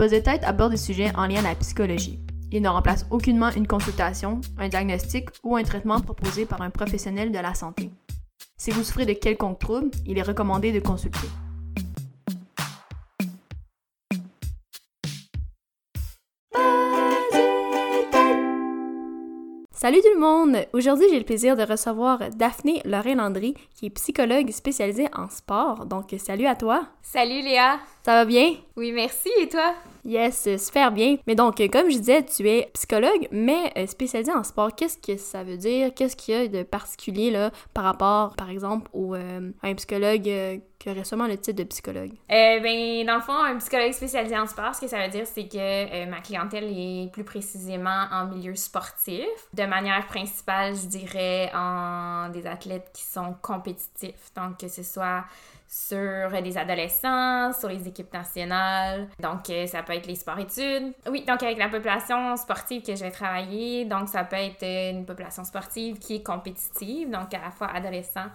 Buzz de tête aborde des sujets en lien à la psychologie. Il ne remplace aucunement une consultation, un diagnostic ou un traitement proposé par un professionnel de la santé. Si vous souffrez de quelconque trouble, il est recommandé de consulter. Salut tout le monde! Aujourd'hui, j'ai le plaisir de recevoir Daphné Lorraine-Landry, qui est psychologue spécialisée en sport. Donc, salut à toi! Salut Léa! Ça va bien? Oui, merci. Et toi? Yes, super bien. Mais donc, comme je disais, tu es psychologue, mais euh, spécialisée en sport. Qu'est-ce que ça veut dire? Qu'est-ce qu'il y a de particulier là, par rapport, par exemple, au, euh, à un psychologue euh, qui aurait sûrement le titre de psychologue? Euh, ben, dans le fond, un psychologue spécialisé en sport, ce que ça veut dire, c'est que ma clientèle est plus précisément en milieu sportif. De manière principale, je dirais en des athlètes qui sont compétitifs. Donc, que ce soit sur les adolescents, sur les équipes nationales. Donc, euh, ça peut être les sports-études. Oui, donc avec la population sportive que je vais travailler, donc ça peut être une population sportive qui est compétitive, donc à la fois adolescents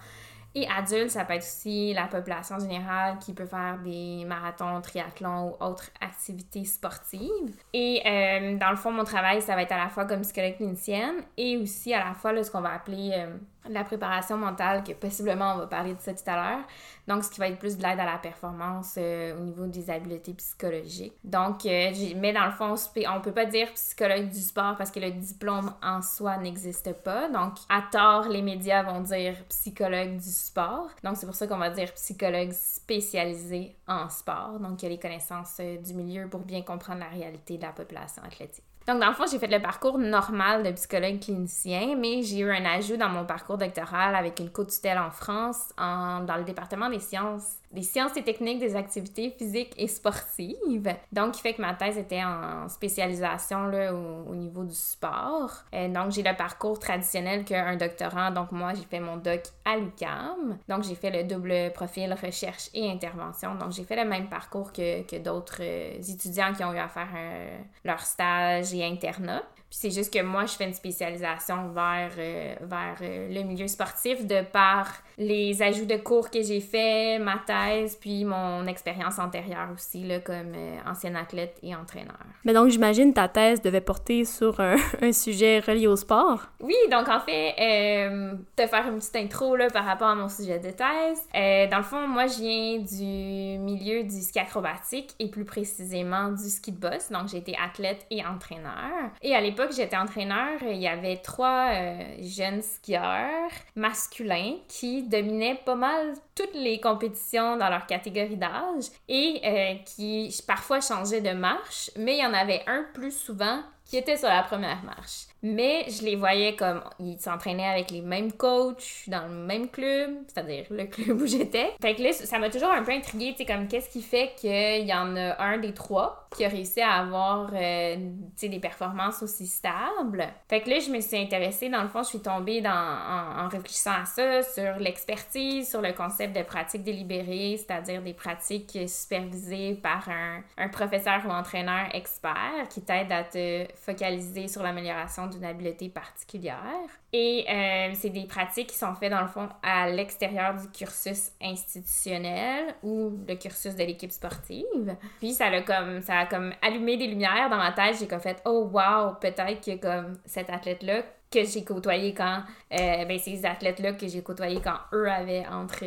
et adultes, ça peut être aussi la population générale qui peut faire des marathons, triathlons ou autres activités sportives. Et euh, dans le fond, mon travail, ça va être à la fois comme psychologue clinicienne et aussi à la fois là, ce qu'on va appeler euh, la préparation mentale, que possiblement on va parler de ça tout à l'heure. Donc, ce qui va être plus de l'aide à la performance euh, au niveau des habiletés psychologiques. Donc, euh, mais dans le fond, on peut pas dire psychologue du sport parce que le diplôme en soi n'existe pas. Donc, à tort, les médias vont dire psychologue du sport. Donc, c'est pour ça qu'on va dire psychologue spécialisé en sport. Donc, il y a les connaissances euh, du milieu pour bien comprendre la réalité de la population athlétique. Donc, dans le fond, j'ai fait le parcours normal de psychologue clinicien, mais j'ai eu un ajout dans mon parcours doctoral avec une co-tutelle en France dans le département des sciences des sciences et techniques des activités physiques et sportives. Donc, qui fait que ma thèse était en spécialisation là, au, niveau du sport. Et donc, j'ai le parcours traditionnel qu'un doctorant. Donc, moi, j'ai fait mon doc à l'UCAM. Donc, j'ai fait le double profil recherche et intervention. Donc, j'ai fait le même parcours que, que d'autres euh, étudiants qui ont eu à faire euh, leur stage et internat. Puis c'est juste que moi, je fais une spécialisation vers, euh, vers le milieu sportif de par les ajouts de cours que j'ai fait, ma thèse, puis mon expérience antérieure aussi, là, comme euh, ancienne athlète et entraîneur. Mais donc, j'imagine ta thèse devait porter sur un, un, sujet relié au sport? Oui, donc en fait, euh, te faire une petite intro là, par rapport à mon sujet de thèse. Euh, dans le fond, moi, je viens du milieu du ski acrobatique et plus précisément du ski de boss. Donc, j'ai été athlète et entraîneur. Et à l'époque, j'étais entraîneur, il y avait trois euh, jeunes skieurs masculins qui dominaient pas mal toutes les compétitions dans leur catégorie d'âge et euh, qui parfois changeaient de marche, mais il y en avait un plus souvent qui était sur la première marche. Mais je les voyais comme ils s'entraînaient avec les mêmes coachs dans le même club, c'est-à-dire le club où j'étais. Fait que là, ça m'a toujours un peu intriguée, tu sais, comme qu'est-ce qui fait qu'il y en a un des trois qui a réussi à avoir, euh, tu sais, des performances aussi stables. Fait que là, je me suis intéressée, dans le fond, je suis tombée en, réfléchissant à ça, sur l'expertise, sur le concept de pratique délibérée, c'est-à-dire des pratiques supervisées par un professeur ou entraîneur expert qui t'aide à te focaliser sur l'amélioration d'une habileté particulière. Et euh, c'est des pratiques qui sont faites dans le fond à l'extérieur du cursus institutionnel ou le cursus de l'équipe sportive. Puis ça a comme ça a comme allumé des lumières dans ma tête. J'ai comme fait oh wow peut-être que comme cet athlète là que j'ai côtoyé quand euh, ben ces athlètes là que j'ai côtoyé quand eux avaient entre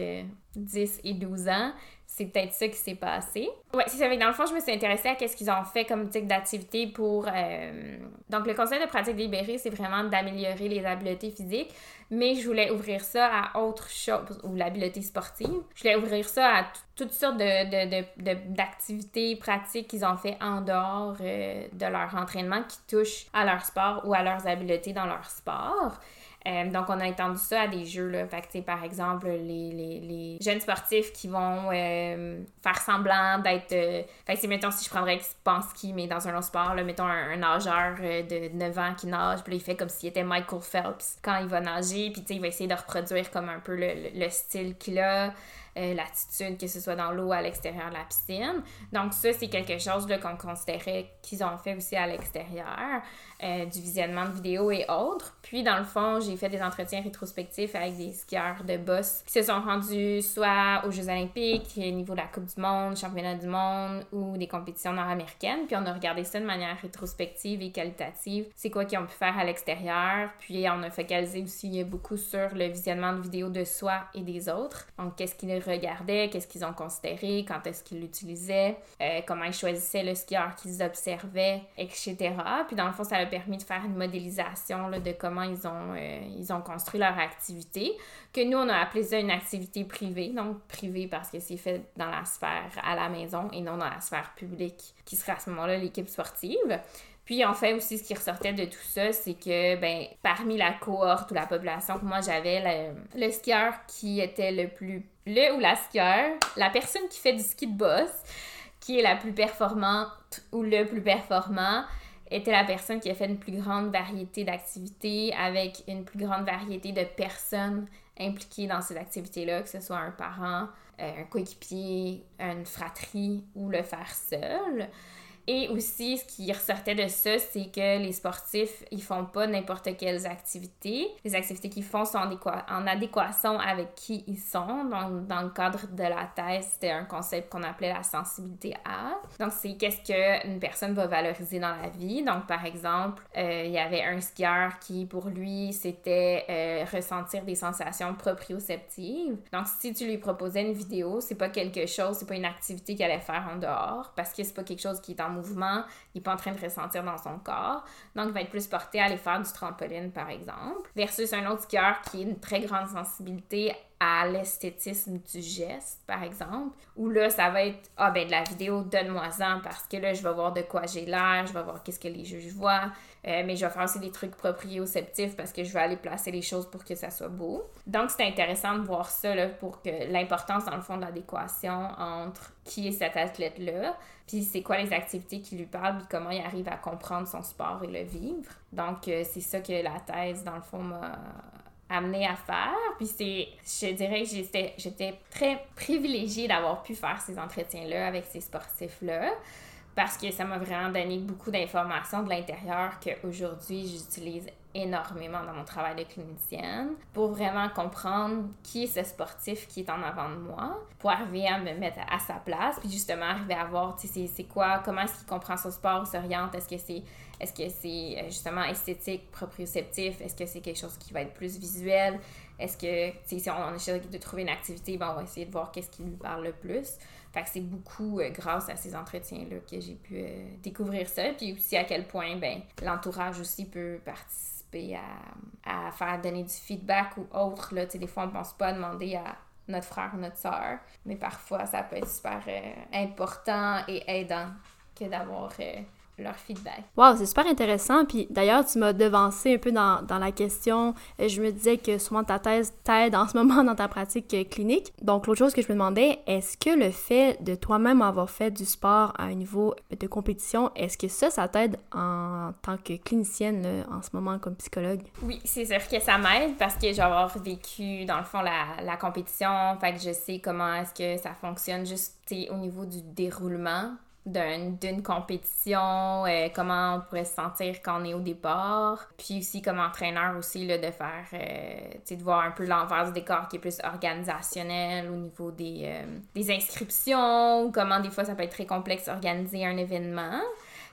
10 et 12 ans c'est peut-être ça qui s'est passé. Ouais, c'est ça. Dans le fond, je me suis intéressée à qu'est-ce qu'ils ont fait comme type d'activité pour. Euh, donc, le conseil de pratique libérée, c'est vraiment d'améliorer les habiletés physiques, mais je voulais ouvrir ça à autre chose, ou l'habileté sportive. Je voulais ouvrir ça à toutes sortes d'activités de, de, pratiques qu'ils ont fait en dehors euh, de leur entraînement qui touchent à leur sport ou à leurs habiletés dans leur sport. Euh, donc, on a étendu ça à des jeux, là. Fait que, par exemple, les, les, jeunes sportifs qui vont euh, faire semblant d'être... Euh, fait que, mettons, si je prendrais en ski, mais dans un autre sport, là, mettons un, nageur de 9 ans qui nage, puis il fait comme s'il était Michael Phelps quand il va nager, puis, il va essayer de reproduire comme un peu le, le style qu'il a. euh, l'attitude, que ce soit dans l'eau à l'extérieur de la piscine. Donc ça, c'est quelque chose qu'on considérait qu'ils ont fait aussi à l'extérieur, euh, du visionnement de vidéos et autres. Puis dans le fond, j'ai fait des entretiens rétrospectifs avec des skieurs de boss qui se sont rendus soit aux Jeux olympiques, au niveau de la Coupe du Monde, Championnat du monde ou des compétitions nord-américaines. Puis on a regardé ça de manière rétrospective et qualitative. C'est quoi qu'ils ont pu faire à l'extérieur. Puis on a focalisé aussi beaucoup sur le visionnement de vidéos de soi et des autres. Donc qu'est-ce qu'ils regardaient, qu'est-ce qu'ils ont considéré, quand est-ce qu'ils l'utilisaient, euh, comment ils choisissaient le skieur qu'ils observaient, etc. Puis dans le fond, ça a permis de faire une modélisation de comment ils ont, euh, ils ont construit leur activité, que nous, on a appelé ça une activité privée. Donc privée parce que c'est fait dans la sphère à la maison et non dans la sphère publique, qui sera à ce moment-là l'équipe sportive. Puis en fait aussi ce qui ressortait de tout ça, c'est que ben parmi la cohorte ou la population que moi j'avais, le, le, skieur qui était le plus le ou la skieur, la personne qui fait du ski de boss, qui est la plus performante ou le plus performant, était la personne qui a fait une plus grande variété d'activités avec une plus grande variété de personnes impliquées dans ces activités-là, que ce soit un parent, euh, un coéquipier, une fratrie ou le faire seul. Et aussi, ce qui ressortait de ça, c'est que les sportifs, ils font pas n'importe quelles activités. Les activités qu'ils font sont en adéquation avec qui ils sont. Donc, dans le cadre de la thèse, c'était un concept qu'on appelait la sensibilité à. Donc, c'est qu'est-ce qu'une personne va valoriser dans la vie. Donc, par exemple, euh, il y avait un skieur qui, pour lui, c'était euh, ressentir des sensations proprioceptives. Donc, si tu lui proposais une vidéo, c'est pas quelque chose, c'est pas une activité qu'il allait faire en dehors parce que c'est pas quelque chose qui est en il n'est pas en train de ressentir dans son corps. Donc, il va être plus porté à aller faire du trampoline, par exemple, versus un autre skieur qui a une très grande sensibilité à l'esthétisme du geste, par exemple, où là, ça va être Ah, ben de la vidéo, donne-moi-en parce que là, je vais voir de quoi j'ai l'air, je vais voir qu'est-ce que les juges voient, euh, mais je vais faire aussi des trucs proprioceptifs parce que je vais aller placer les choses pour que ça soit beau. Donc, c'est intéressant de voir ça là, pour que l'importance, dans le fond, de l'adéquation entre qui est cet athlète-là, puis c'est quoi les activités qui lui parlent, puis comment il arrive à comprendre son sport et le vivre. Donc, euh, c'est ça que la thèse, dans le fond, m'a amené à faire. Puis c'est, je dirais que j'étais, j'étais très privilégiée d'avoir pu faire ces entretiens-là avec ces sportifs-là parce que ça m'a vraiment donné beaucoup d'informations de l'intérieur qu'aujourd'hui j'utilise énormément dans mon travail de clinicienne pour vraiment comprendre qui est ce sportif qui est en avant de moi, pour arriver à me mettre à sa place, puis justement arriver à voir, tu sais, c'est quoi, comment est-ce qu'il comprend son sport, s'oriente, est-ce que c'est est-ce que c'est euh, justement esthétique, proprioceptif? Est-ce que c'est quelque chose qui va être plus visuel? Est-ce que, si on essaie de trouver une activité, ben, on va essayer de voir qu'est-ce qui lui parle le plus. Fait c'est beaucoup euh, grâce à ces entretiens-là que j'ai pu euh, découvrir ça. Puis aussi à quel point, ben, l'entourage aussi peut participer à, faire donner du feedback ou autre. Là. des fois, on ne pense pas à demander à notre frère ou notre soeur, mais parfois, ça peut être super important et aidant que d'avoir leur feedback. Wow, c'est super intéressant. Puis d'ailleurs, tu m'as devancé un peu dans, dans, la question. Je me disais que souvent ta thèse t'aide en ce moment dans ta pratique clinique. Donc l'autre chose que je me demandais, est-ce que le fait de toi-même avoir fait du sport à un niveau de compétition, est-ce que ça, ça t'aide en tant que clinicienne en ce moment comme psychologue? Oui, c'est sûr que ça m'aide parce que j'ai avoir vécu dans le fond la, la compétition. Fait que je sais comment est-ce que ça fonctionne juste au niveau du déroulement d'une compétition, euh, comment on pourrait se sentir quand on est au départ, puis aussi comme entraîneur aussi là, de faire, euh, de voir un peu l'envers du décor qui est plus organisationnel au niveau des, euh, des inscriptions, comment des fois ça peut être très complexe d'organiser un événement.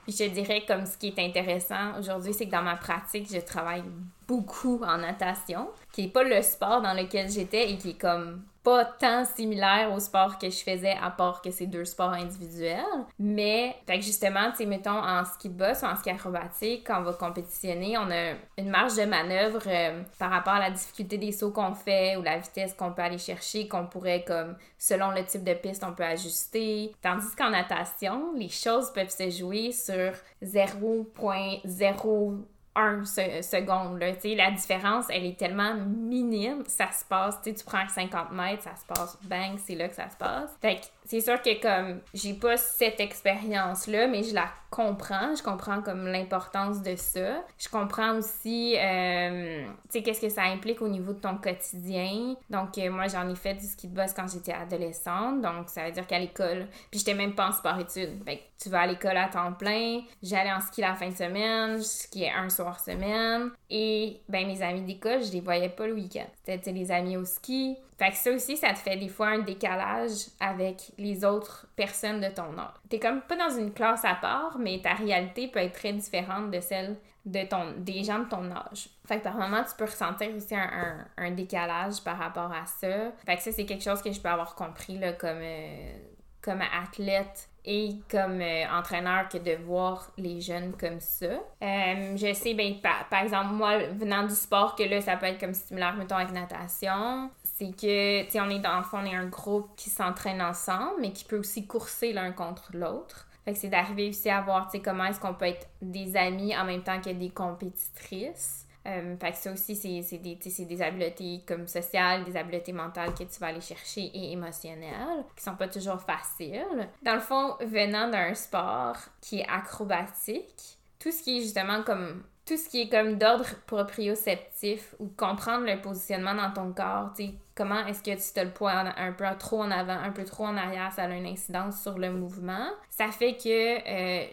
Puis je dirais comme ce qui est intéressant aujourd'hui, c'est que dans ma pratique, je travaille beaucoup en natation, qui est pas le sport dans lequel j'étais et qui est comme pas tant similaire au sport que je faisais, à part que c'est deux sports individuels. Mais, fait que justement, tu sais, mettons, en ski de boss ou en ski acrobatique, quand on va compétitionner, on a une marge de manœuvre euh, par rapport à la difficulté des sauts qu'on fait ou la vitesse qu'on peut aller chercher, qu'on pourrait, comme, selon le type de piste, on peut ajuster. Tandis qu'en natation, les choses peuvent se jouer sur 0.0 un seconde. Là. la différence, elle est tellement minime. Ça se passe, tu prends 50 mètres, ça se passe, bang, c'est là que ça se passe. Fait c'est sûr que comme j'ai pas cette expérience-là, mais je la comprends. Je comprends comme l'importance de ça. Je comprends aussi, euh, tu sais, qu'est-ce que ça implique au niveau de ton quotidien. Donc, euh, moi, j'en ai fait du ski de boss quand j'étais adolescente. Donc, ça veut dire qu'à l'école, puis j'étais même pas en sport-études. Fait tu vas à l'école à temps plein. J'allais en ski la fin de semaine. Je skiais un soir semaine. Et, ben, mes amis d'école, je les voyais pas le week-end. C'était les amis au ski. Fait que ça aussi, ça te fait des fois un décalage avec les autres personnes de ton âge. T'es comme pas dans une classe à part, mais ta réalité peut être très différente de celle de ton, des gens de ton âge. Fait que par moment, tu peux ressentir aussi un, décalage par rapport à ça. Fait que ça, c'est quelque chose que je peux avoir compris là, comme, euh, comme athlète et comme euh, entraîneur que de voir les jeunes comme ça. Euh, je sais, ben, par, exemple, moi, venant du sport, que là, ça peut être comme similaire, mettons, avec natation, c'est que, tu sais, on est dans le fond, on est un groupe qui s'entraîne ensemble, mais qui peut aussi courser l'un contre l'autre. Fait que c'est d'arriver aussi à voir, tu sais, comment est-ce qu'on peut être des amis en même temps que des compétitrices. Euh, fait que ça aussi, c'est des, des habiletés comme sociales, des habiletés mentales que tu vas aller chercher et émotionnelles, qui sont pas toujours faciles. Dans le fond, venant d'un sport qui est acrobatique, tout ce qui est justement comme tout ce qui est comme d'ordre proprioceptif ou comprendre le positionnement dans ton corps, tu comment est-ce que tu te le poids un peu trop en avant, un peu trop en arrière, ça a une incidence sur le mouvement. Ça fait que, euh,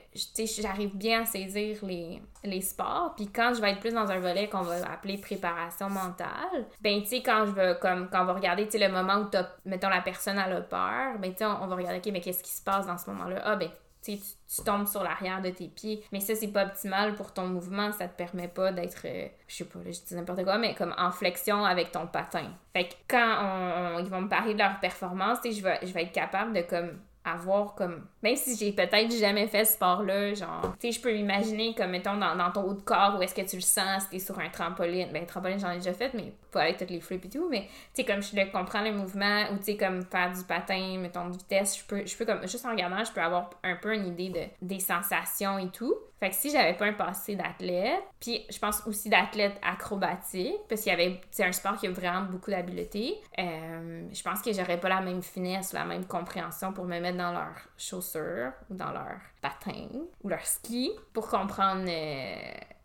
j'arrive bien à saisir les, les sports. Puis quand je vais être plus dans un volet qu'on va appeler préparation mentale, ben, tu sais, quand je veux, comme, quand on va regarder, le moment où, as, mettons, la personne a le peur, ben, tu sais, on, on, va regarder, OK, mais qu'est-ce qui se passe dans ce moment-là? Ah, ben, tu, tu tombes sur l'arrière de tes pieds. Mais ça, c'est pas optimal pour ton mouvement. Ça te permet pas d'être, euh, je sais pas, je dis n'importe quoi, mais comme en flexion avec ton patin. Fait que quand ils vont me parler de leur performance, je vais, je vais être capable de comme avoir comme même si j'ai peut-être jamais fait ce sport-là, genre, tu sais, je peux imaginer comme, mettons, dans, dans, ton haut de corps, où est-ce que tu le sens, si t'es sur un trampoline. Ben, trampoline, j'en ai déjà fait, mais pas avec toutes les flips et tout, mais, tu sais, comme je comprends le mouvement, ou, tu sais, comme faire du patin, mettons, de vitesse, je peux, je peux, comme, juste en regardant, je peux avoir un peu une idée de, des sensations et tout. Fait que si j'avais pas un passé d'athlète, puis je pense aussi d'athlète acrobatique, parce qu'il y avait, c'est un sport qui a vraiment beaucoup d'habileté, euh, je pense que j'aurais pas la même finesse, la même compréhension pour me mettre dans leurs chaussures ou dans leur patin ou leur ski pour comprendre euh,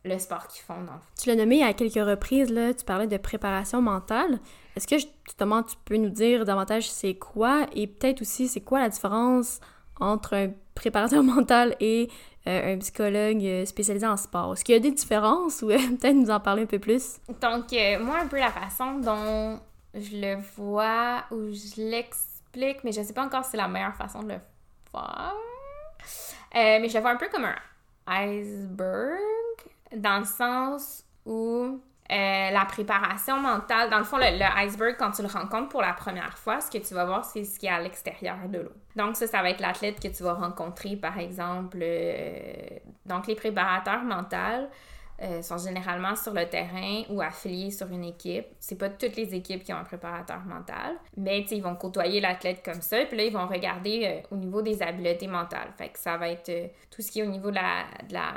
le sport qu'ils font. Tu l'as nommé à quelques reprises, là, tu parlais de préparation mentale. Est-ce que justement tu peux nous dire davantage c'est quoi et peut-être aussi c'est quoi la différence entre un préparateur mental et un psychologue euh, spécialisé en sport. Est-ce qu'il y a des différences ou peut-être nous en parler un peu plus? Donc, euh, moi, un peu la façon dont je le vois ou je l'explique, mais je ne sais pas encore si c'est la meilleure façon de le faire. mais je le vois un peu comme un iceberg, dans le sens où euh, la préparation mentale, dans le fond, le, iceberg, quand tu le rencontres pour la première fois, ce que tu vas voir, c'est ce qui est à l'extérieur de l'eau. Donc, ça, ça va être l'athlète que tu vas rencontrer, par exemple. Euh, donc, les préparateurs mentaux euh, sont généralement sur le terrain ou affiliés sur une équipe. C'est pas toutes les équipes qui ont un préparateur mental, mais ils vont côtoyer l'athlète comme ça, puis là, ils vont regarder au niveau des habiletés mentales. Fait que ça va être tout ce qui est au niveau de la, de la,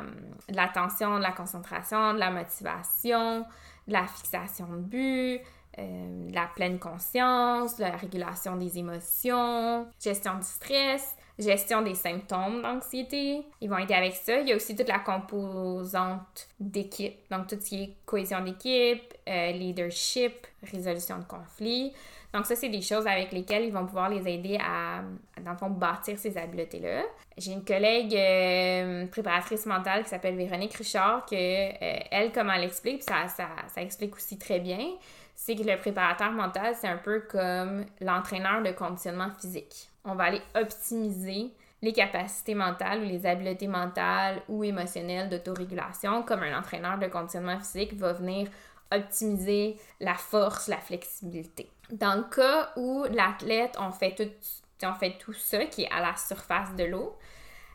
l'attention, de la concentration, de la motivation, de la fixation de but, euh, la pleine conscience, la régulation des émotions, gestion du stress, gestion des symptômes d'anxiété. Ils vont aider avec ça. Il y a aussi toute la composante d'équipe, donc tout ce qui est cohésion d'équipe, euh, leadership, résolution de conflits. Donc ça, c'est des choses avec lesquelles ils vont pouvoir les aider à, dans le fond, bâtir ces habiletés-là. J'ai une collègue euh, préparatrice mentale qui s'appelle Véronique Richard, que euh, elle, comme elle explique, ça, ça, ça explique aussi très bien, c'est que le préparateur mental, c'est un peu comme l'entraîneur de conditionnement physique. On va aller optimiser les capacités mentales ou les habiletés mentales ou émotionnelles d'autorégulation, comme un entraîneur de conditionnement physique va venir optimiser la force, la flexibilité. Dans le cas où l'athlète, on fait tout, on ça qui est à la surface de l'eau,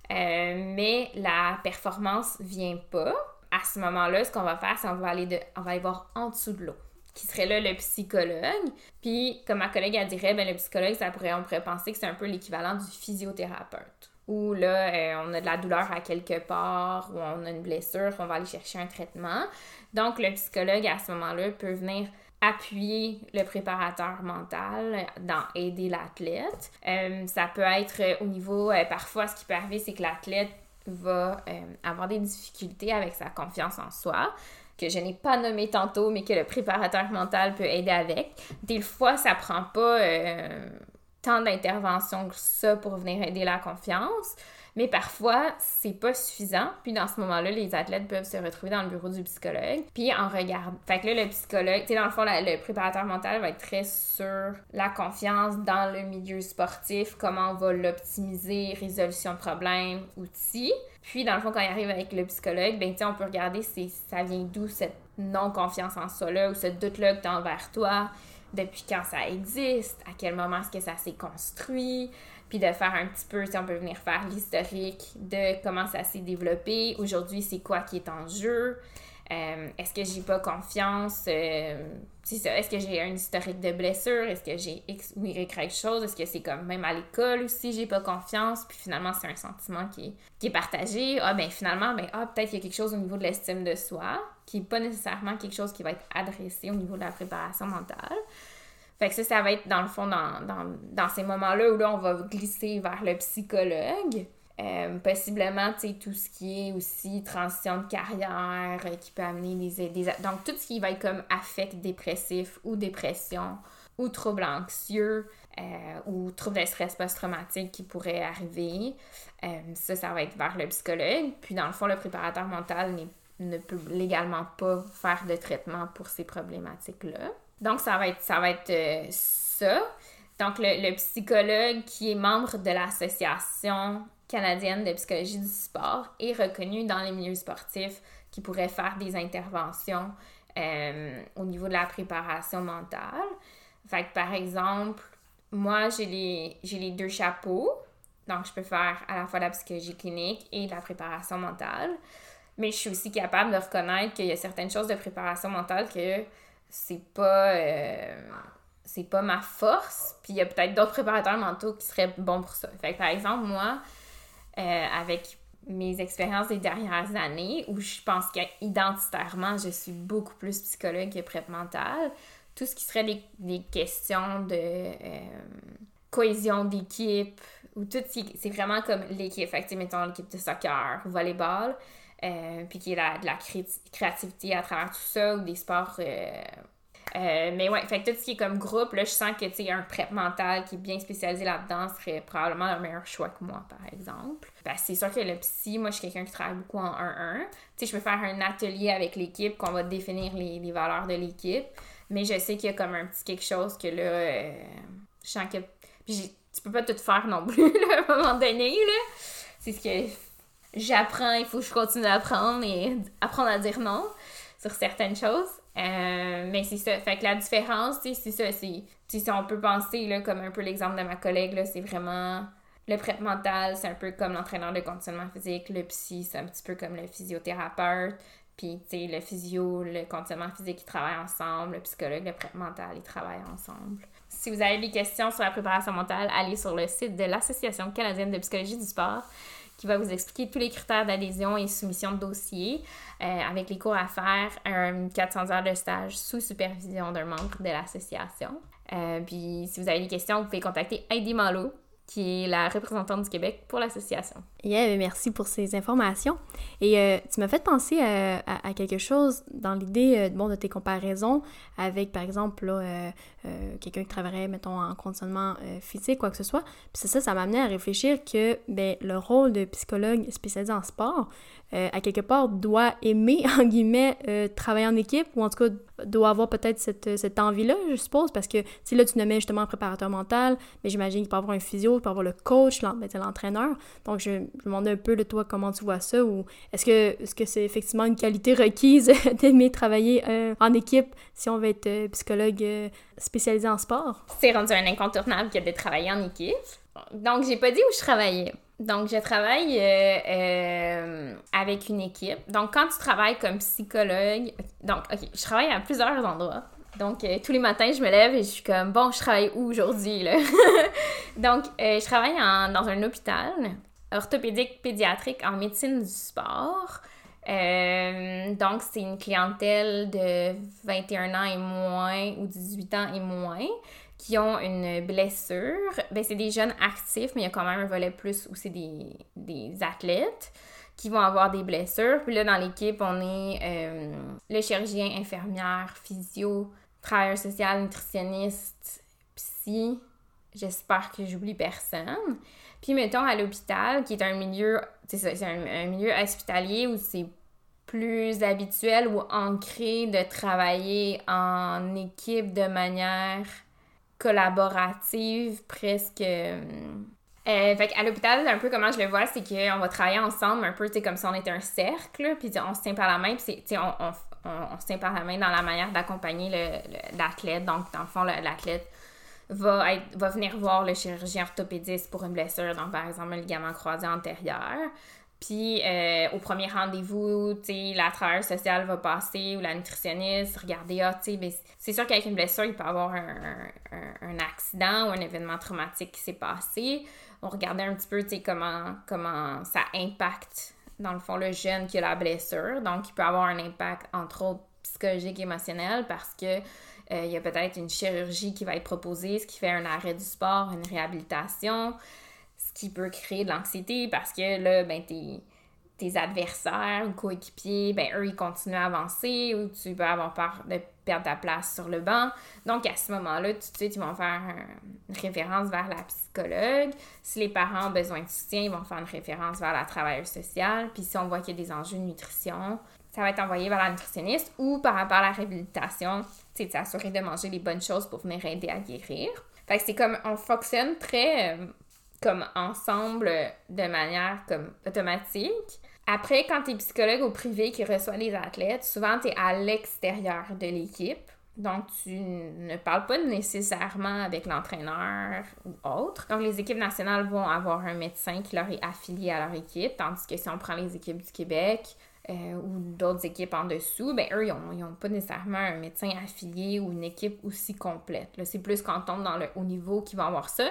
euh, mais la performance vient pas, à ce moment-là, ce qu'on va faire, c'est qu'on on va aller voir en dessous de l'eau, qui serait là le psychologue. Puis, comme ma collègue elle dirait, ben, le psychologue, ça pourrait, on pourrait penser que c'est un peu l'équivalent du physiothérapeute. ou là, euh, on a de la douleur à quelque part, ou on a une blessure, on va aller chercher un traitement. Donc, le psychologue, à ce moment-là, peut venir appuyer le préparateur mental dans aider l'athlète. Euh, ça peut être au niveau, euh, parfois, ce qui peut arriver, c'est que l'athlète va avoir des difficultés avec sa confiance en soi que je n'ai pas nommé tantôt, mais que le préparateur mental peut aider avec. Des fois, ça prend pas tant d'intervention que ça pour venir aider la confiance. Mais parfois, c'est pas suffisant. Puis dans ce moment-là, les athlètes peuvent se retrouver dans le bureau du psychologue. Puis en regardant. Fait que là, le psychologue, tu sais, dans le fond, le préparateur mental va être très sur la confiance dans le milieu sportif, comment on va l'optimiser, résolution de problèmes, outils. Puis dans le fond, quand il arrive avec le psychologue, ben on peut regarder si ça vient d'où cette non-confiance en soi-là ou ce doute-là que tu envers toi depuis quand ça existe, à quel moment est-ce que ça s'est construit, puis de faire un petit peu, si on peut venir faire l'historique de comment ça s'est développé, aujourd'hui c'est quoi qui est en jeu, euh, est-ce que j'ai pas confiance, euh, est-ce que j'ai un historique de blessure, est-ce que j'ai X ou Y chose, est-ce que c'est comme même à l'école aussi j'ai pas confiance, puis finalement c'est un sentiment qui est, qui est partagé, ah ben finalement, ben ah peut-être qu'il y a quelque chose au niveau de l'estime de soi, qui n'est pas nécessairement quelque chose qui va être adressé au niveau de la préparation mentale. Fait ça, ça va être dans le fond dans, dans, dans ces moments-là où là, on va glisser vers le psychologue. Euh, possiblement, tu sais, tout ce qui est aussi transition de carrière, euh, qui peut amener des, des... Donc, tout ce qui va être comme affect dépressif ou dépression ou trouble anxieux euh, ou trouble de stress post-traumatique qui pourrait arriver, ça, ça va être vers le psychologue. Puis, dans le fond, le préparateur mental ne peut légalement pas faire de traitement pour ces problématiques-là. Donc, ça va être, ça. Euh. Donc, le, psychologue qui est membre de l'Association canadienne de psychologie du sport est reconnu dans les milieux sportifs qui pourrait faire des interventions euh, au niveau de la préparation mentale. Fait que, par exemple, moi, j'ai les, les deux chapeaux. Donc, je peux faire à la fois la psychologie clinique et la préparation mentale mais je suis aussi capable de reconnaître qu'il y a certaines choses de préparation mentale que c'est pas euh, pas ma force. Puis il y a peut-être d'autres préparateurs mentaux qui seraient bons pour ça. Fait par exemple moi euh, avec mes expériences des dernières années où je pense qu'identitairement je suis beaucoup plus psychologue que prép mental tout ce qui serait des, questions de euh, cohésion d'équipe ou tout c'est vraiment comme l'équipe. Fait que l'équipe de soccer volleyball euh, puis qu'il y ait de la créativité à travers tout ça, ou des sports. Euh, euh, mais ouais, fait que tout ce qui est comme groupe, là, je sens que, tu un prep mental qui est bien spécialisé là-dedans serait probablement le meilleur choix que moi, par exemple. Ben, c'est sûr que le psy, moi, je suis quelqu'un qui travaille beaucoup en 1-1. Tu sais, je peux faire un atelier avec l'équipe, qu'on va définir les, les, valeurs de l'équipe. Mais je sais qu'il y a comme un petit quelque chose que là, je sens que. Puis tu peux pas tout faire non plus, là, à un moment donné, là. C'est ce que j'apprends, il faut que je continue à apprendre et apprendre à dire non sur certaines choses. Euh, mais c'est ça. Fait que la différence, c'est ça. C'est, si on peut penser, là, comme un peu l'exemple de ma collègue, c'est vraiment le prêt mental, c'est un peu comme l'entraîneur de conditionnement physique. Le psy, c'est un petit peu comme le physiothérapeute. Puis, tu le physio, le conditionnement physique, ils travaillent ensemble. Le psychologue, le prêt mental, ils travaillent ensemble. Si vous avez des questions sur la préparation mentale, allez sur le site de l'Association canadienne de psychologie du sport qui va vous expliquer tous les critères d'adhésion et soumission de dossier euh, avec les cours à faire, un 400 heures de stage sous supervision d'un membre de l'association. Euh, puis si vous avez des questions, vous pouvez contacter Heidi Malo, qui est la représentante du Québec pour l'association. Yeah, ben, merci pour ces informations. Et euh, tu m'as fait penser à, quelque chose dans l'idée bon, de tes comparaisons avec, par exemple, quelqu'un qui travaillerait, mettons, en conditionnement physique, quoi que ce soit. Puis ça, ça m'a amené à réfléchir que ben, le rôle de psychologue spécialisé en sport, euh, à quelque part, doit aimer, en guillemets, euh, travailler en équipe, ou en tout cas, doit avoir peut-être cette, cette envie-là, je suppose, parce que, si là, tu nommais justement un préparateur mental, mais j'imagine qu'il peut avoir un physio, il peut avoir le coach, ben, l'entraîneur. Donc, je, me demandais un peu, de toi, comment tu vois ça, ou est-ce que c'est -ce c'est effectivement une qualité requise d'aimer travailler euh, en équipe si on veut être psychologue spécialisé en sport? C'est rendu un incontournable que de travailler en équipe. Donc, j'ai pas dit où je travaillais. Donc, je travaille euh, euh, avec une équipe. Donc, quand tu travailles comme psychologue, donc, OK, je travaille à plusieurs endroits. Donc, euh, tous les matins, je me lève et je suis comme, bon, je travaille où aujourd'hui, là? donc, je travaille dans un hôpital orthopédique pédiatrique en médecine du sport. Donc, c'est une clientèle de 21 ans et moins ou 18 ans et moins qui ont une blessure. Ben, c'est des jeunes actifs, mais il y a quand même un volet plus où c'est des, des athlètes qui vont avoir des blessures. Puis là, dans l'équipe, on est euh, le chirurgien, infirmière, physio, travailleur social, nutritionniste, psy. J'espère que j'oublie personne. Puis mettons à l'hôpital, qui est un milieu, c'est un, milieu hospitalier où c'est plus habituel ou ancré de travailler en équipe de manière collaborative, presque euh, euh, fait à l'hôpital, un peu comment je le vois, c'est qu'on va travailler ensemble, un peu, comme si on était un cercle, puis on se tient par la main, puis on, on, se tient par la main dans la manière d'accompagner l'athlète. Donc, dans le fond, l'athlète va, va venir voir le chirurgien orthopédiste pour une blessure, donc par exemple un ligament croisé antérieur. Puis euh, au premier rendez-vous, la travailleuse sociale va passer ou la nutritionniste, regarder, ah, ben, c'est sûr qu'avec une blessure, il peut y avoir un, accident ou un événement traumatique qui s'est passé. On regardait un petit peu, comment, comment ça impacte, dans le fond, le jeune qui a la blessure. Donc, il peut avoir un impact, entre autres, psychologique, émotionnel, parce que euh, il y a peut-être une chirurgie qui va être proposée, ce qui fait un arrêt du sport, une réhabilitation qui peut créer de l'anxiété parce que là, ben, tes, tes adversaires ou coéquipiers, ben, eux, ils continuent à avancer ou tu peux avoir peur de perdre ta place sur le banc. Donc, à ce moment-là, tout de suite, ils vont faire une référence vers la psychologue. Si les parents ont besoin de soutien, ils vont faire une référence vers la travailleuse sociale. Puis si on voit qu'il y a des enjeux de nutrition, ça va être envoyé vers la nutritionniste ou par rapport à la réhabilitation, c'est s'assurer de manger les bonnes choses pour venir aider à guérir. Fait que c'est comme, on fonctionne très euh, comme ensemble de manière comme automatique. Après, quand tu es psychologue au privé qui reçoit les athlètes, souvent tu es à l'extérieur de l'équipe. Donc, tu ne parles pas nécessairement avec l'entraîneur ou autre. Donc, les équipes nationales vont avoir un médecin qui leur est affilié à leur équipe, tandis que si on prend les équipes du Québec euh, ou d'autres équipes en dessous, ben eux, ils n'ont pas nécessairement un médecin affilié ou une équipe aussi complète. C'est plus quand on tombe dans le haut niveau qu'ils vont avoir ça.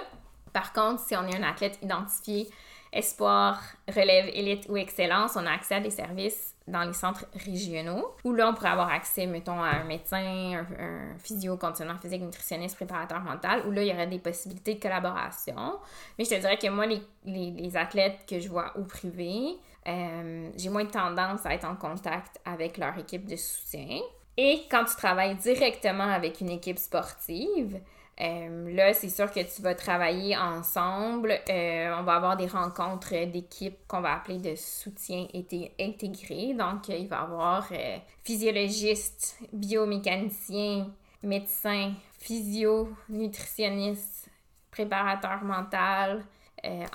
Par contre, si on est un athlète identifié espoir, relève, élite ou excellence, on a accès à des services dans les centres régionaux, où là, on pourrait avoir accès, mettons, à un médecin, un, physio, conditionnement physique, nutritionniste, préparateur mental, où là, il y aurait des possibilités de collaboration. Mais je te dirais que moi, les, athlètes que je vois au privé, euh, j'ai moins de tendance à être en contact avec leur équipe de soutien. Et quand tu travailles directement avec une équipe sportive, euh, là, c'est sûr que tu vas travailler ensemble. Euh, on va avoir des rencontres d'équipe qu'on va appeler de soutien intégré. Donc, il va y avoir euh, physiologiste, biomécanicien, médecin, physio, nutritionniste, préparateur mental,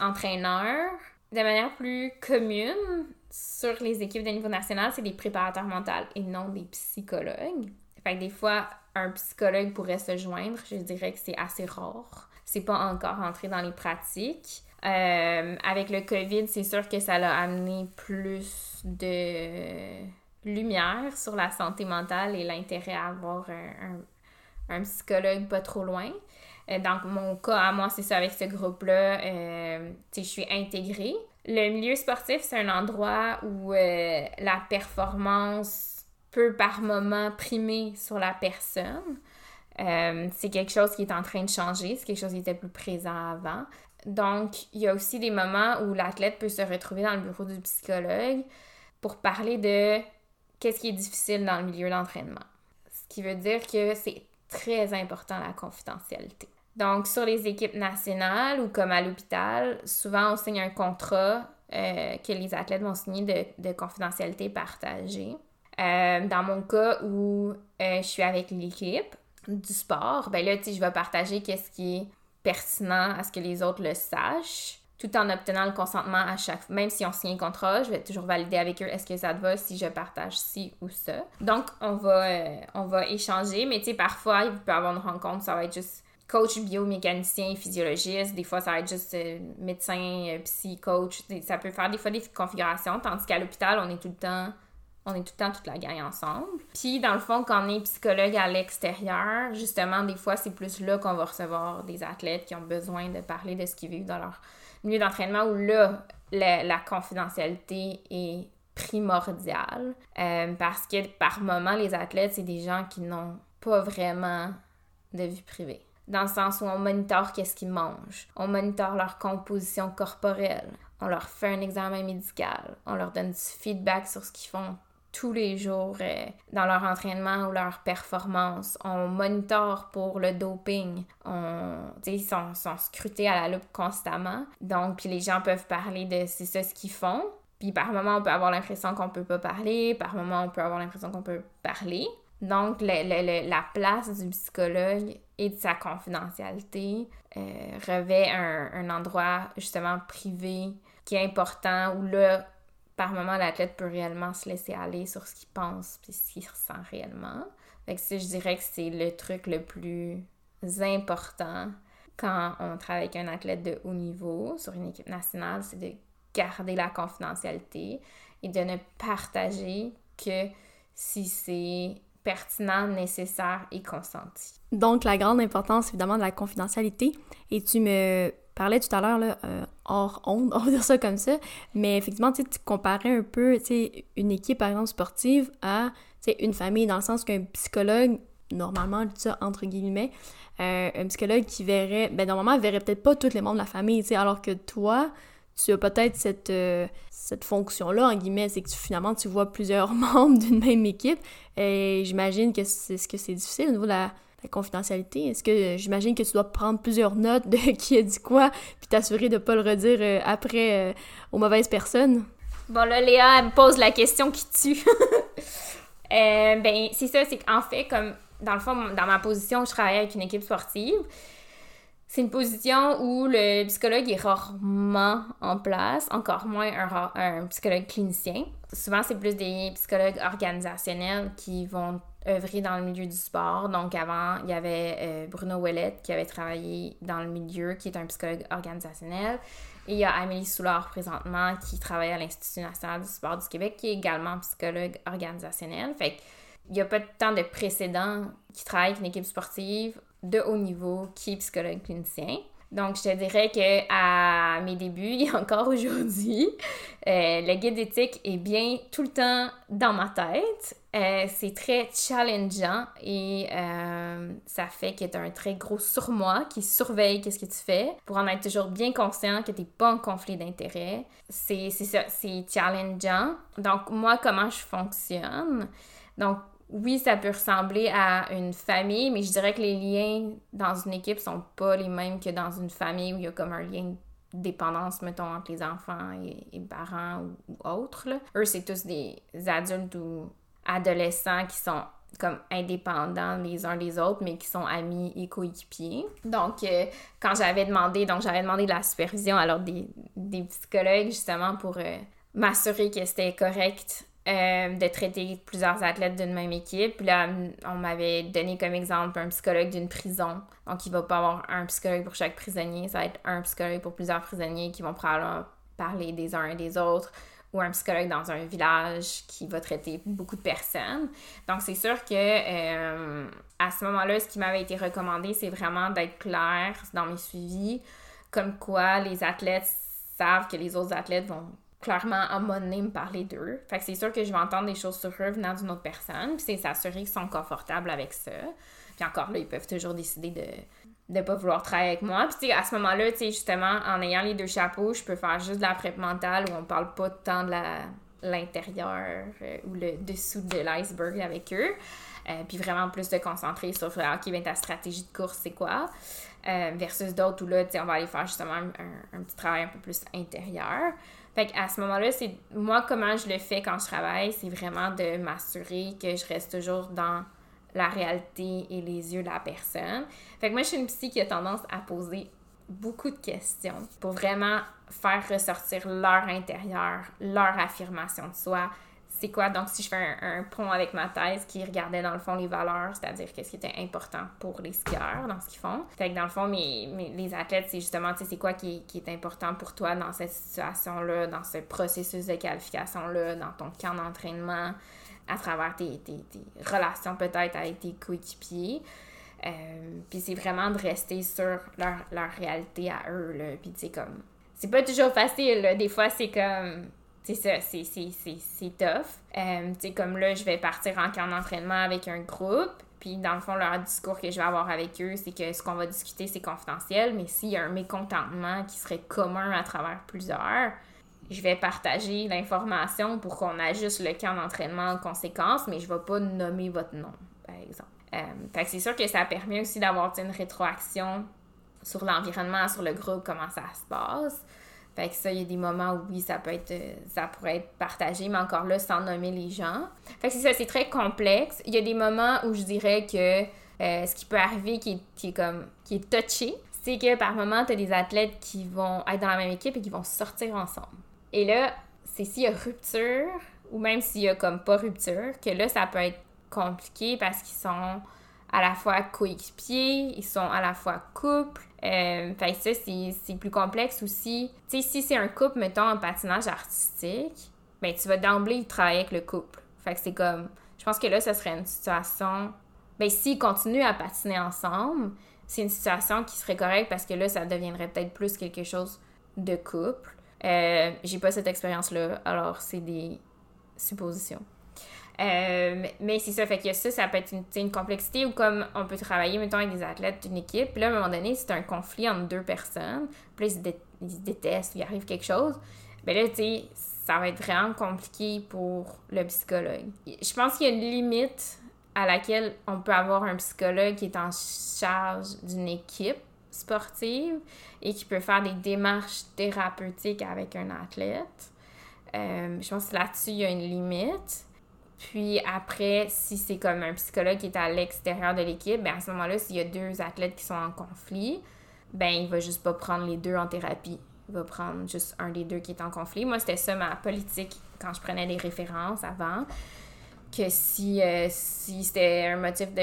entraîneur. De manière plus commune, sur les équipes de niveau national, c'est des préparateurs mentaux et non des psychologues. Fait des fois, un psychologue pourrait se joindre, je dirais que c'est assez rare. C'est pas encore entré dans les pratiques. Euh, avec le COVID, c'est sûr que ça a amené plus de lumière sur la santé mentale et l'intérêt à avoir un, psychologue pas trop loin. Euh, donc, mon cas à moi, c'est ça avec ce groupe-là. Euh, je suis intégrée. Le milieu sportif, c'est un endroit où la performance peut par moment primer sur la personne. Euh, c'est quelque chose qui est en train de changer, c'est quelque chose qui était plus présent avant. Donc, il y a aussi des moments où l'athlète peut se retrouver dans le bureau du psychologue pour parler de qu'est-ce qui est difficile dans le milieu d'entraînement. Ce qui veut dire que c'est très important la confidentialité. Donc, sur les équipes nationales ou comme à l'hôpital, souvent on signe un contrat euh, que les athlètes vont signer de, de confidentialité partagée. Euh, dans mon cas où euh, je suis avec l'équipe du sport, ben là, je vais partager qu'est-ce qui est pertinent à ce que les autres le sachent, tout en obtenant le consentement à chaque Même si on signe un contrat, je vais toujours valider avec eux est-ce que ça te va si je partage ci ou ça. Donc, on va, euh, on va échanger, mais tu sais, parfois, il peut y avoir une rencontre, ça va être juste coach biomécanicien, physiologiste, des fois ça va être juste médecin, psy, coach, ça peut faire des fois des configurations, tandis qu'à l'hôpital, on est tout le temps on est tout le temps toute la gang ensemble. Puis, dans le fond, quand on est psychologue à l'extérieur, justement, des fois, c'est plus là qu'on va recevoir des athlètes qui ont besoin de parler de ce qu'ils vivent dans leur milieu d'entraînement, où là, la, confidentialité est primordiale. Euh, parce que par moment, les athlètes, c'est des gens qui n'ont pas vraiment de vie privée. Dans le sens où on monitore qu'est-ce qu'ils mangent, on monitore leur composition corporelle, on leur fait un examen médical, on leur donne du feedback sur ce qu'ils font tous les jours euh, dans leur entraînement ou leur performance. On monitore pour le doping. On, ils sont, scrutés à la loupe constamment. Donc, puis les gens peuvent parler de c'est ça ce qu'ils font. Puis par moment, on peut avoir l'impression qu'on peut pas parler. Par moment, on peut avoir l'impression qu'on peut parler. Donc, la place du psychologue et de sa confidentialité euh, revêt un, un, endroit justement privé qui est important où là, par moment, l'athlète peut réellement se laisser aller sur ce qu'il pense puis ce qu'il ressent réellement. Fait que je dirais que c'est le truc le plus important quand on travaille avec un athlète de haut niveau sur une équipe nationale, c'est de garder la confidentialité et de ne partager que si c'est pertinent, nécessaire et consenti. Donc, la grande importance, évidemment, de la confidentialité. Et tu me parlais tout à l'heure, euh, hors onde, on va dire ça comme ça, mais effectivement, tu comparais un peu, une équipe, par exemple, sportive à, une famille, dans le sens qu'un psychologue, normalement, ça, entre guillemets, euh, un psychologue qui verrait, ben, normalement, verrait peut-être pas tous les membres de la famille, alors que toi, tu as peut-être cette, euh, fonction-là, en guillemets, c'est que finalement, tu vois plusieurs membres d'une même équipe, et j'imagine que c'est ce que c'est difficile au niveau de la la confidentialité? Est-ce que j'imagine que tu dois prendre plusieurs notes de qui a dit quoi, puis t'assurer de pas le redire euh, après euh, aux mauvaises personnes? Bon, là, Léa, elle me pose la question qui tue. Euh, ben, c'est ça, c'est qu'en fait, comme dans le fond, dans ma position, je travaille avec une équipe sportive. C'est une position où le psychologue est rarement en place, encore moins un, un psychologue clinicien. Souvent, c'est plus des psychologues organisationnels qui vont œuvré dans le milieu du sport. Donc avant, il y avait euh, Bruno Ouellet qui avait travaillé dans le milieu, qui est un psychologue organisationnel. Et il y a Amélie Soulard présentement qui travaille à l'Institut national du sport du Québec, qui est également psychologue organisationnel. Fait qu'il n'y a pas tant de précédents qui travaillent avec une équipe sportive de haut niveau qui est psychologue clinicien. Donc, je te dirais que à mes débuts et encore aujourd'hui, euh, le guide d'éthique est bien tout le temps dans ma tête. Euh, c'est très challengeant et euh, ça fait que tu as un très gros surmoi qui surveille qu'est-ce que tu fais pour en être toujours bien conscient que tu n'es pas en conflit d'intérêt. C'est ça, c'est challengeant. Donc, moi, comment je fonctionne? Donc, oui, ça peut ressembler à une famille, mais je dirais que les liens dans une équipe sont pas les mêmes que dans une famille où il y a comme un lien de dépendance, mettons, entre les enfants et, les parents ou, autres. Eux, c'est tous des adultes ou adolescents qui sont comme indépendants les uns des autres, mais qui sont amis et coéquipiers. Donc, euh, quand j'avais demandé, donc j'avais demandé de la supervision alors des, des psychologues justement pour euh, m'assurer que c'était correct euh, de traiter plusieurs athlètes d'une même équipe. Puis là, on m'avait donné comme exemple un psychologue d'une prison. Donc, il va pas avoir un psychologue pour chaque prisonnier. Ça va être un psychologue pour plusieurs prisonniers qui vont parler des uns et des autres. Ou un psychologue dans un village qui va traiter beaucoup de personnes. Donc, c'est sûr que euh, à ce moment-là, ce qui m'avait été recommandé, c'est vraiment d'être clair dans mes suivis, comme quoi les athlètes savent que les autres athlètes vont clairement à mon me parler d'eux. Fait que c'est sûr que je vais entendre des choses sur eux venant d'une autre personne, puis c'est s'assurer qu'ils sont confortables avec ça. Puis encore là, ils peuvent toujours décider de ne pas vouloir travailler avec moi. Puis à ce moment-là, tu sais, justement, en ayant les deux chapeaux, je peux faire juste de la prep mentale où on parle pas tant de la l'intérieur euh, ou le dessous de l'iceberg avec eux. Euh, puis vraiment plus de concentrer sur ah, OK, ben ta stratégie de course, c'est quoi? Versus d'autres où là, on va aller faire justement un, un, petit travail un peu plus intérieur. Fait qu'à ce moment-là, c'est moi comment je le fais quand je travaille, c'est vraiment de m'assurer que je reste toujours dans la réalité et les yeux de la personne. Fait que moi, je suis une psy qui a tendance à poser beaucoup de questions pour vraiment faire ressortir leur intérieur, leur affirmation de soi, c'est quoi? Donc, si je fais un, pont avec ma thèse qui regardait dans le fond les valeurs, c'est-à-dire qu'est-ce qui était important pour les skieurs dans ce qu'ils font. Fait que dans le fond, mes, les athlètes, c'est justement, tu sais, c'est quoi qui, est important pour toi dans cette situation-là, dans ce processus de qualification-là, dans ton camp d'entraînement, à travers tes, tes, tes relations peut-être avec tes coéquipiers. Euh, puis c'est vraiment de rester sur leur, leur réalité à eux, là. Puis tu sais, comme... C'est pas toujours facile, là. Des fois, c'est comme c'est ça, c'est tough. Euh, tu sais, comme là, je vais partir en camp d'entraînement avec un groupe, puis dans le fond, leur discours que je vais avoir avec eux, c'est que ce qu'on va discuter, c'est confidentiel, mais s'il y a un mécontentement qui serait commun à travers plusieurs, je vais partager l'information pour qu'on ajuste le camp d'entraînement en conséquence, mais je vais pas nommer votre nom, par exemple. Euh, fait que c'est sûr que ça permet aussi d'avoir une rétroaction sur l'environnement, sur le groupe, comment ça se passe. Fait que ça, il y a des moments où oui, ça peut être euh, ça pourrait être partagé, mais encore là, sans nommer les gens. Fait que c'est ça, c'est très complexe. Il y a des moments où je dirais que euh, ce qui peut arriver qui est, qui est comme qui est touché, c'est que par moment, tu as des athlètes qui vont être dans la même équipe et qui vont sortir ensemble. Et là, c'est s'il y a rupture, ou même s'il y a comme pas rupture, que là, ça peut être compliqué parce qu'ils sont à la fois coéquipiers, ils sont à la fois couple, euh, ça, c'est plus complexe aussi. Tu sais, si c'est un couple, mettons, en patinage artistique, ben tu vas d'emblée travailler avec le couple. Fait c'est comme... Je pense que là, ce serait une situation... Ben s'ils continuent à patiner ensemble, c'est une situation qui serait correcte parce que là, ça deviendrait peut-être plus quelque chose de couple. Euh, J'ai pas cette expérience-là, alors c'est des suppositions. Euh, mais c'est ça, fait que ça, ça peut être une, complexité ou comme on peut travailler, mettons, avec des athlètes d'une équipe. Puis là, à un moment donné, c'est un conflit entre deux personnes. Puis là, ils détestent, il arrive quelque chose. Ben là, tu sais, ça va être vraiment compliqué pour le psychologue. Je pense qu'il y a une limite à laquelle on peut avoir un psychologue qui est en charge d'une équipe sportive et qui peut faire des démarches thérapeutiques avec un athlète. Euh, je pense que là-dessus, il y a une limite. Puis après, si c'est comme un psychologue qui est à l'extérieur de l'équipe, ben à ce moment-là, s'il y a deux athlètes qui sont en conflit, ben il va juste pas prendre les deux en thérapie. Il va prendre juste un des deux qui est en conflit. Moi, c'était ça ma politique quand je prenais des références avant. Que si, euh, si c'était un motif de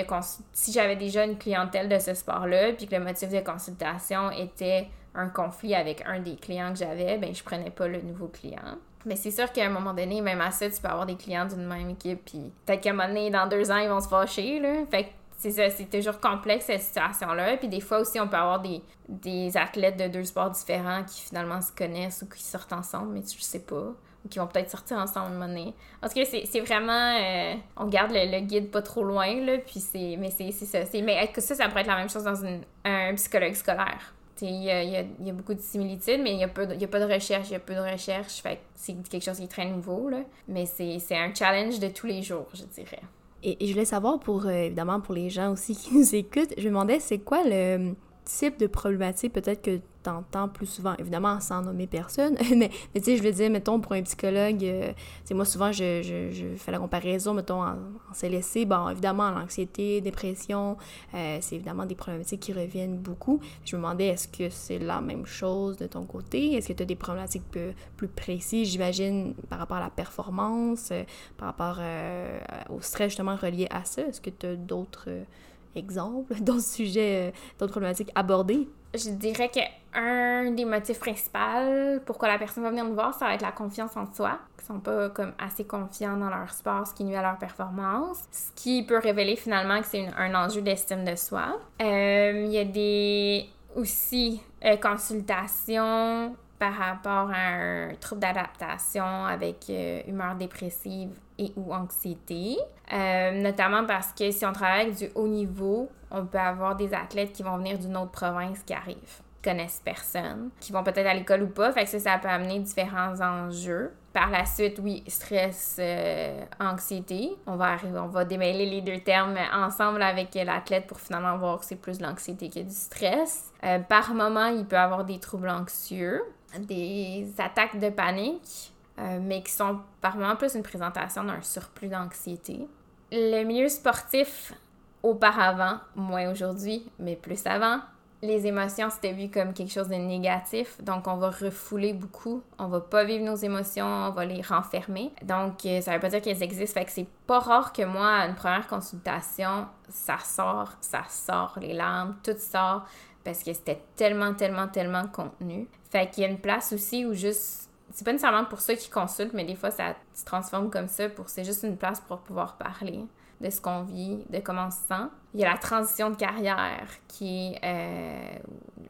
si j'avais déjà une clientèle de ce sport-là, puis que le motif de consultation était un conflit avec un des clients que j'avais, ben je prenais pas le nouveau client. Mais c'est sûr qu'à un moment donné, même à ça, tu peux avoir des clients d'une même équipe, puis peut-être qu'à un moment donné, dans deux ans, ils vont se fâcher, là. Fait que c'est ça, c'est toujours complexe cette situation-là. Puis des fois aussi, on peut avoir des, des athlètes de deux sports différents qui finalement se connaissent ou qui sortent ensemble, mais tu sais pas. Ou qui vont peut-être sortir ensemble à un moment donné. Parce que c'est vraiment. Euh, on garde le, guide pas trop loin, là. Puis c'est. Mais c'est ça. Mais ça, ça pourrait être la même chose dans une, un psychologue scolaire? Il y a, beaucoup de similitudes, mais il n'y a, pas de, recherche, il y a peu de recherche. C'est quelque chose qui est très nouveau, là. Mais c'est un challenge de tous les jours, je dirais. Et, je voulais savoir, pour euh, évidemment, pour les gens aussi qui nous écoutent, je me demandais, c'est quoi le type de problématique peut-être que t'entends plus souvent, évidemment sans nommer personne, mais, mais tu sais, je veux dire, mettons, pour un psychologue, euh, sais moi souvent, je, je, fais la comparaison, mettons, en, en CLSC, bon, évidemment, l'anxiété, dépression, euh, c'est évidemment des problématiques qui reviennent beaucoup. Je me demandais, est-ce que c'est la même chose de ton côté? Est-ce que tu as des problématiques plus, plus précises, j'imagine, par rapport à la performance, euh, par rapport au stress justement relié à ça? Est-ce que tu as d'autres exemples, d'autres sujets, d'autres problématiques abordées? je dirais que un des motifs principaux pourquoi la personne va venir nous voir, ça va être la confiance en soi. Ils sont pas comme assez confiants dans leur sport, ce qui nuit à leur performance. Ce qui peut révéler finalement que c'est un enjeu d'estime de soi. Euh, il y a des aussi euh, consultations par rapport à un trouble d'adaptation avec euh, humeur dépressive et ou anxiété. Euh, notamment parce que si on travaille avec du haut niveau, on peut avoir des athlètes qui vont venir d'une autre province qui arrivent connaissent personne, qui vont peut-être à l'école ou pas, fait que ça, peut amener différents enjeux. Par la suite, oui, stress, euh, anxiété. On va arriver, on va démêler les deux termes ensemble avec l'athlète pour finalement voir que c'est plus l'anxiété que du stress. par moment, il peut avoir des troubles anxieux des attaques de panique, euh, mais qui sont par moments plus une présentation d'un surplus d'anxiété. Le milieu sportif, auparavant, moins aujourd'hui, mais plus avant, les émotions, c'était vu comme quelque chose de négatif. Donc, on va refouler beaucoup. On va pas vivre nos émotions, on va les renfermer. Donc, euh, ça veut pas dire qu'elles existent. Fait que c'est pas rare que moi, à une première consultation, ça sort, ça sort, les larmes, tout sort. Parce que c'était tellement, tellement, tellement contenu. Fait qu'il y a une place aussi où juste c'est pas nécessairement pour ceux qui consultent, mais des fois ça se transforme comme ça pour c'est juste une place pour pouvoir parler de ce qu'on vit, de comment on se sent. Il y a la transition de carrière qui euh,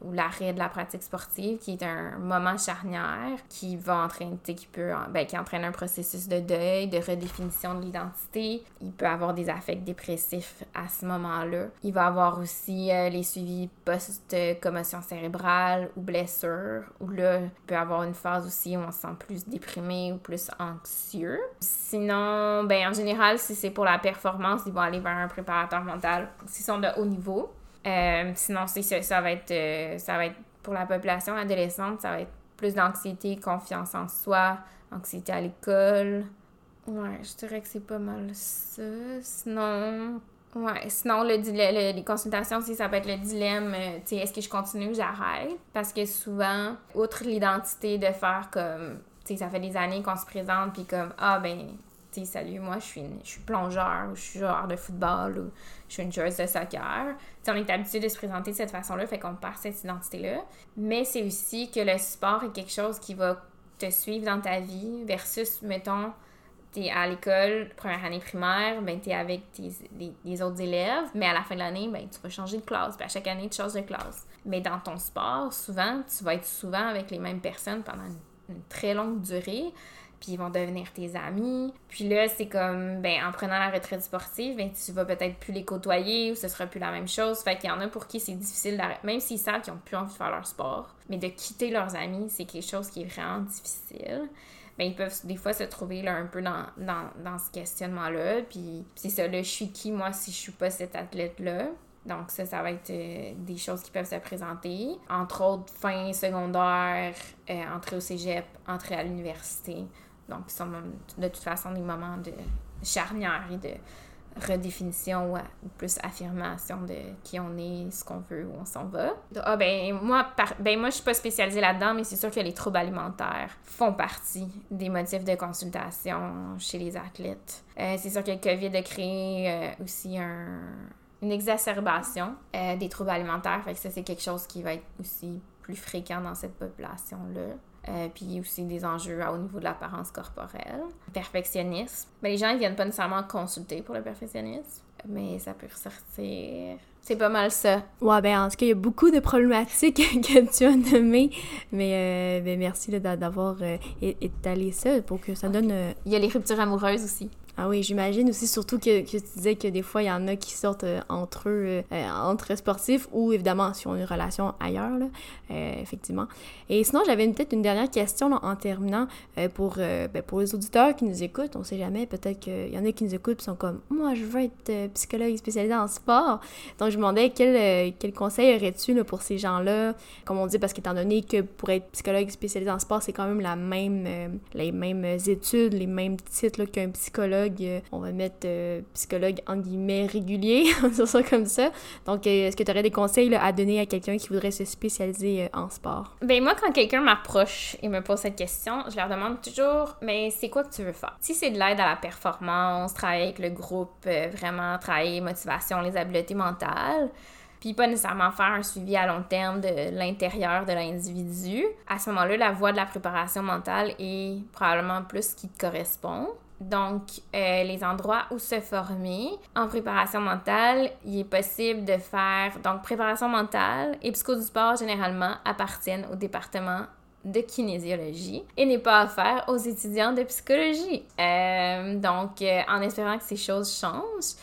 ou l'arrêt de la pratique sportive qui est un moment charnière qui va entraîner, qui peut, ben, qui entraîne un processus de deuil, de redéfinition de l'identité. Il peut avoir des affects dépressifs à ce moment-là. Il va avoir aussi euh, les suivis post-commotion cérébrale ou blessure, où là, il peut avoir une phase aussi où on se sent plus déprimé ou plus anxieux. Sinon, ben, en général, si c'est pour la performance, ils vont aller vers un préparateur mental s'ils sont de haut niveau. Euh, sinon, c'est ça, va être, euh, ça va être pour la population adolescente, ça va être plus d'anxiété, confiance en soi, anxiété à l'école. Ouais, je dirais que c'est pas mal ça. Sinon, ouais, sinon le, les consultations aussi, ça peut être le dilemme, euh, tu sais, est-ce que je continue ou j'arrête? Parce que souvent, outre l'identité de faire comme, tu sais, ça fait des années qu'on se présente, puis comme, ah ben, tu sais, salut, moi, je suis, je suis plongeur, ou je suis joueur de football, ou je suis une joueuse de soccer. T'sais, on est habitué de se présenter de cette façon-là, fait qu'on perd cette identité-là. Mais c'est aussi que le sport est quelque chose qui va te suivre dans ta vie, versus, mettons, t'es à l'école, première année primaire, ben t'es avec tes, les, autres élèves, mais à la fin de l'année, ben tu vas changer de classe. Puis à chaque année, tu changes de classe. Mais dans ton sport, souvent, tu vas être souvent avec les mêmes personnes pendant une très longue durée puis ils vont devenir tes amis. Puis là, c'est comme, ben, en prenant la retraite sportive, ben, tu vas peut-être plus les côtoyer ou ce sera plus la même chose. Fait qu'il y en a pour qui c'est difficile d'arrêter, même s'ils savent qu'ils ont plus envie de faire leur sport, mais de quitter leurs amis, c'est quelque chose qui est vraiment difficile. Ben, ils peuvent des fois se trouver là un peu dans, dans, dans ce questionnement-là. Puis c'est ça, là, je suis qui, moi, si je suis pas cet athlète-là? Donc ça, ça va être euh, des choses qui peuvent se présenter. Entre autres, fin secondaire, euh, entrée au cégep, entrée à l'université. Donc, ce sont de toute façon des moments de charnière et de redéfinition ou plus affirmation de qui on est, ce qu'on veut, où on s'en va. Ah ben moi, ben moi je suis pas spécialisée là-dedans, mais c'est sûr que les troubles alimentaires font partie des motifs de consultation chez les athlètes. Euh, c'est sûr que le COVID a créé euh, aussi une exacerbation euh, des troubles alimentaires, fait que ça c'est quelque chose qui va être aussi plus fréquent dans cette population-là. Euh, puis aussi des enjeux au niveau de l'apparence corporelle. Perfectionnisme. Mais les gens, ils viennent pas nécessairement consulter pour le perfectionnisme, mais ça peut ressortir. C'est pas mal ça. Ouais, ben en tout cas, il y a beaucoup de problématiques que tu as nommées, mais euh, ben, merci d'avoir euh, étalé ça pour que ça donne... Il y a les ruptures amoureuses aussi. Ah oui, j'imagine aussi, surtout que, tu disais que des fois, il y en a qui sortent euh, entre eux, euh, euh, entre sportifs ou évidemment, si on a une relation ailleurs, effectivement. Et sinon, j'avais peut-être une dernière question en terminant pour, ben, pour les auditeurs qui nous écoutent. On sait jamais, peut-être qu'il y en a qui nous écoutent et sont comme Moi, je veux être psychologue spécialisé en sport. Donc, je me demandais quel, quel conseil aurais-tu pour ces gens-là, comme on dit, parce qu'étant donné que pour être psychologue spécialisé en sport, c'est quand même la même, les mêmes études, les mêmes titres qu'un psychologue euh, on va mettre euh, psychologue en guillemets régulier, sur ça comme ça. Donc, euh, est-ce que tu aurais des conseils à donner à quelqu'un qui voudrait se spécialiser en sport? Ben moi, quand quelqu'un m'approche et me pose cette question, je leur demande toujours, mais c'est quoi que tu veux faire? Si c'est de l'aide à la performance, travailler avec le groupe, vraiment travailler motivation, les habiletés mentales, puis pas nécessairement faire un suivi à long terme de l'intérieur de l'individu. À ce moment-là, la voie de la préparation mentale est probablement plus ce qui te correspond. Donc, euh, les endroits où se former en préparation mentale, il est possible de faire. Donc, préparation mentale et psycho du sport généralement appartiennent au département de kinésiologie et n'est pas faire aux étudiants de psychologie. Euh, donc, euh, en espérant que ces choses changent,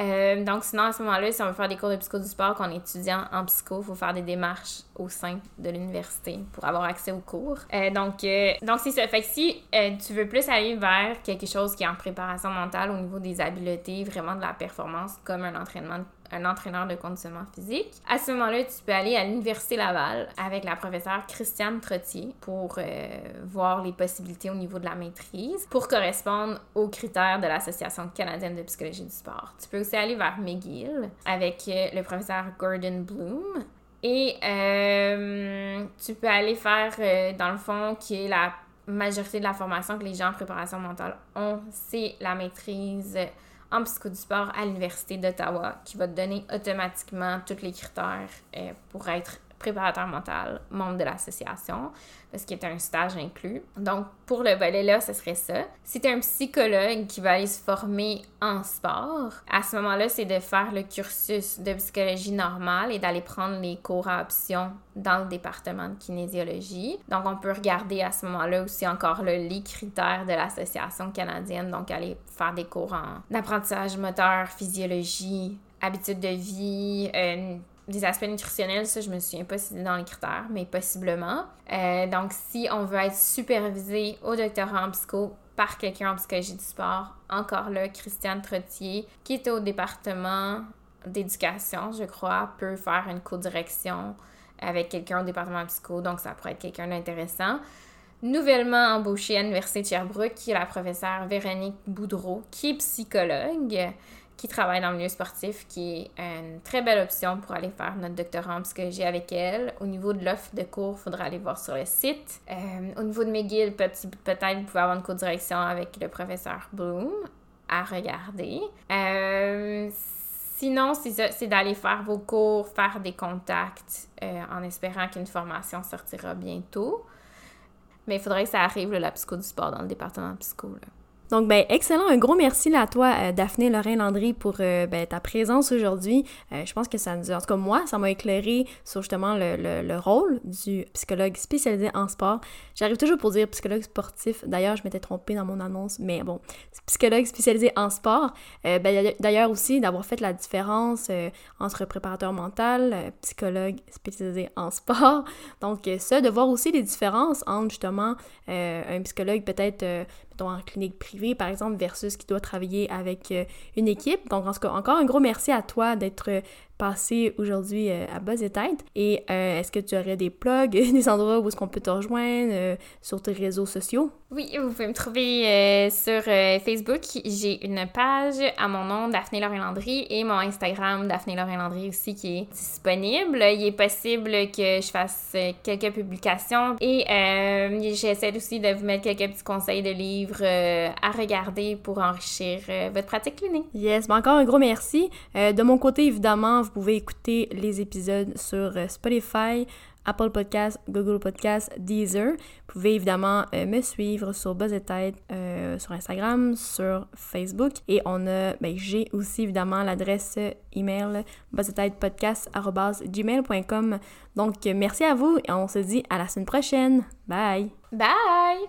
euh, donc, sinon, à ce moment-là, si on veut faire des cours de psycho du sport, qu'on est étudiant en psycho, il faut faire des démarches au sein de l'université pour avoir accès aux cours. Euh, donc, euh, donc c'est ça. Fait que si tu veux plus aller vers quelque chose qui est en préparation mentale au niveau des habiletés, vraiment de la performance, comme un entraînement de un entraîneur de conditionnement physique. À ce moment-là, tu peux aller à l'Université Laval avec la professeure Christiane Trottier pour euh, voir les possibilités au niveau de la maîtrise pour correspondre aux critères de l'Association canadienne de psychologie du sport. Tu peux aussi aller vers McGill avec euh, le professeur Gordon Bloom Et euh, tu peux aller faire, dans le fond, qui est la majorité de la formation que les gens en préparation mentale ont, c'est la maîtrise en psycho du sport à l'Université d'Ottawa, qui va te donner automatiquement tous les critères euh, pour être préparateur mental, membre de l'association, parce qu'il y a un stage inclus. Donc, pour le volet-là, ce serait ça. Si tu un psychologue qui va aller se former en sport, à ce moment-là, c'est de faire le cursus de psychologie normale et d'aller prendre les cours à option dans le département de kinésiologie. Donc, on peut regarder à ce moment-là aussi encore le les critères de l'association canadienne, donc aller faire des cours en apprentissage moteur, physiologie, habitudes de vie, euh, des aspects nutritionnels, ça, je me souviens pas si c'est dans les critères, mais possiblement. Euh, donc, si on veut être supervisé au doctorat en psycho par quelqu'un en psychologie du sport, encore là, Christiane Trottier, qui est au département d'éducation, je crois, peut faire une co-direction avec quelqu'un au département psycho, donc ça pourrait être quelqu'un d'intéressant. Nouvellement embauchée à l'Université de Sherbrooke, qui est la professeure Véronique Boudreau, qui est psychologue qui travaille dans le milieu sportif, qui est une très belle option pour aller faire notre doctorat en psychologie avec elle. Au niveau de l'offre de cours, il faudra aller voir sur le site. Euh, au niveau de McGill, peut-être vous pouvez avoir une co-direction avec le professeur Bloom à regarder. Euh, sinon, c'est d'aller faire vos cours, faire des contacts euh, en espérant qu'une formation sortira bientôt. Mais il faudrait que ça arrive, la psycho du sport dans le département de psycho. Là. Donc, ben, excellent. Un gros merci à toi, euh, Daphné Lorrain-Landry, pour euh, ben, ta présence aujourd'hui. Euh, je pense que ça nous... En tout cas, moi, ça m'a éclairé sur justement le, le, rôle du psychologue spécialisé en sport. J'arrive toujours pour dire psychologue sportif. D'ailleurs, je m'étais trompée dans mon annonce, mais bon, psychologue spécialisé en sport. Ben, D'ailleurs aussi, d'avoir fait la différence entre préparateur mental, psychologue spécialisé en sport. Donc, ça, de voir aussi les différences entre justement un psychologue peut-être en clinique privée, par exemple, versus qui doit travailler avec euh, une équipe. Donc, en tout cas, encore un gros merci à toi d'être passer aujourd'hui euh, à Buzz et Tête. Et euh, est-ce que tu aurais des plugs, des endroits où est-ce qu'on peut te rejoindre euh, sur tes réseaux sociaux? Oui, vous pouvez me trouver sur Facebook. J'ai une page à mon nom, Daphné Lorrain Landry, et mon Instagram, Daphné Lorrain Landry aussi, qui est disponible. Il est possible que je fasse quelques publications et j'essaie aussi de vous mettre quelques petits conseils de livres à regarder pour enrichir votre pratique clinique. Yes, mais encore un gros merci. de mon côté, évidemment, vous pouvez écouter les épisodes sur euh, Spotify, Apple Podcasts, Google Podcasts, Deezer. Vous pouvez évidemment euh, me suivre sur Buzz euh, sur Instagram, sur Facebook. Et on a, ben, j'ai aussi évidemment l'adresse email gmail.com Donc merci à vous et on se dit à la semaine prochaine. Bye! Bye!